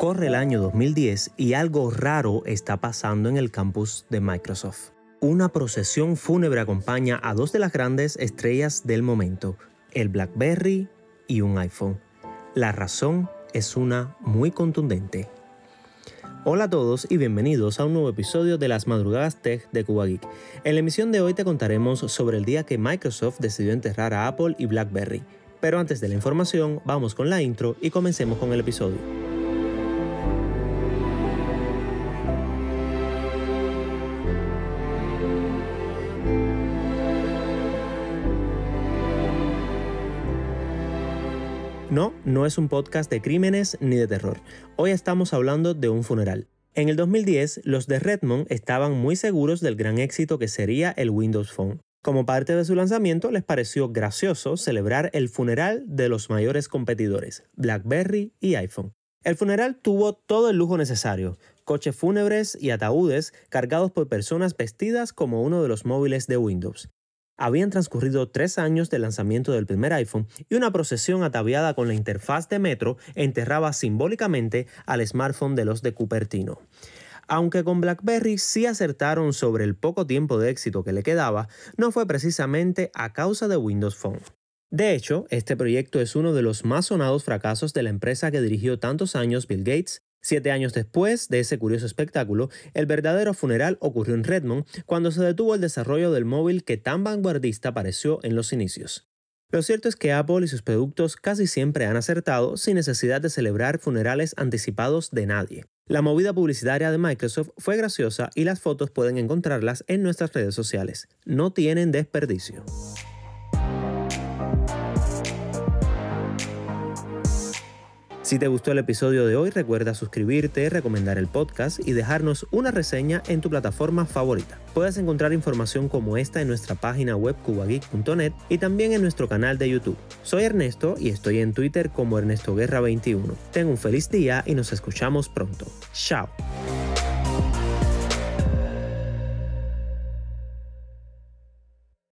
Corre el año 2010 y algo raro está pasando en el campus de Microsoft. Una procesión fúnebre acompaña a dos de las grandes estrellas del momento, el BlackBerry y un iPhone. La razón es una muy contundente. Hola a todos y bienvenidos a un nuevo episodio de las madrugadas tech de Cuba Geek. En la emisión de hoy te contaremos sobre el día que Microsoft decidió enterrar a Apple y BlackBerry. Pero antes de la información, vamos con la intro y comencemos con el episodio. No, no es un podcast de crímenes ni de terror. Hoy estamos hablando de un funeral. En el 2010, los de Redmond estaban muy seguros del gran éxito que sería el Windows Phone. Como parte de su lanzamiento, les pareció gracioso celebrar el funeral de los mayores competidores, BlackBerry y iPhone. El funeral tuvo todo el lujo necesario, coches fúnebres y ataúdes cargados por personas vestidas como uno de los móviles de Windows. Habían transcurrido tres años del lanzamiento del primer iPhone y una procesión ataviada con la interfaz de Metro enterraba simbólicamente al smartphone de los de Cupertino. Aunque con BlackBerry sí acertaron sobre el poco tiempo de éxito que le quedaba, no fue precisamente a causa de Windows Phone. De hecho, este proyecto es uno de los más sonados fracasos de la empresa que dirigió tantos años Bill Gates, Siete años después de ese curioso espectáculo, el verdadero funeral ocurrió en Redmond cuando se detuvo el desarrollo del móvil que tan vanguardista pareció en los inicios. Lo cierto es que Apple y sus productos casi siempre han acertado sin necesidad de celebrar funerales anticipados de nadie. La movida publicitaria de Microsoft fue graciosa y las fotos pueden encontrarlas en nuestras redes sociales. No tienen desperdicio. Si te gustó el episodio de hoy, recuerda suscribirte, recomendar el podcast y dejarnos una reseña en tu plataforma favorita. Puedes encontrar información como esta en nuestra página web cubageek.net y también en nuestro canal de YouTube. Soy Ernesto y estoy en Twitter como Ernesto Guerra 21. Ten un feliz día y nos escuchamos pronto. Chao.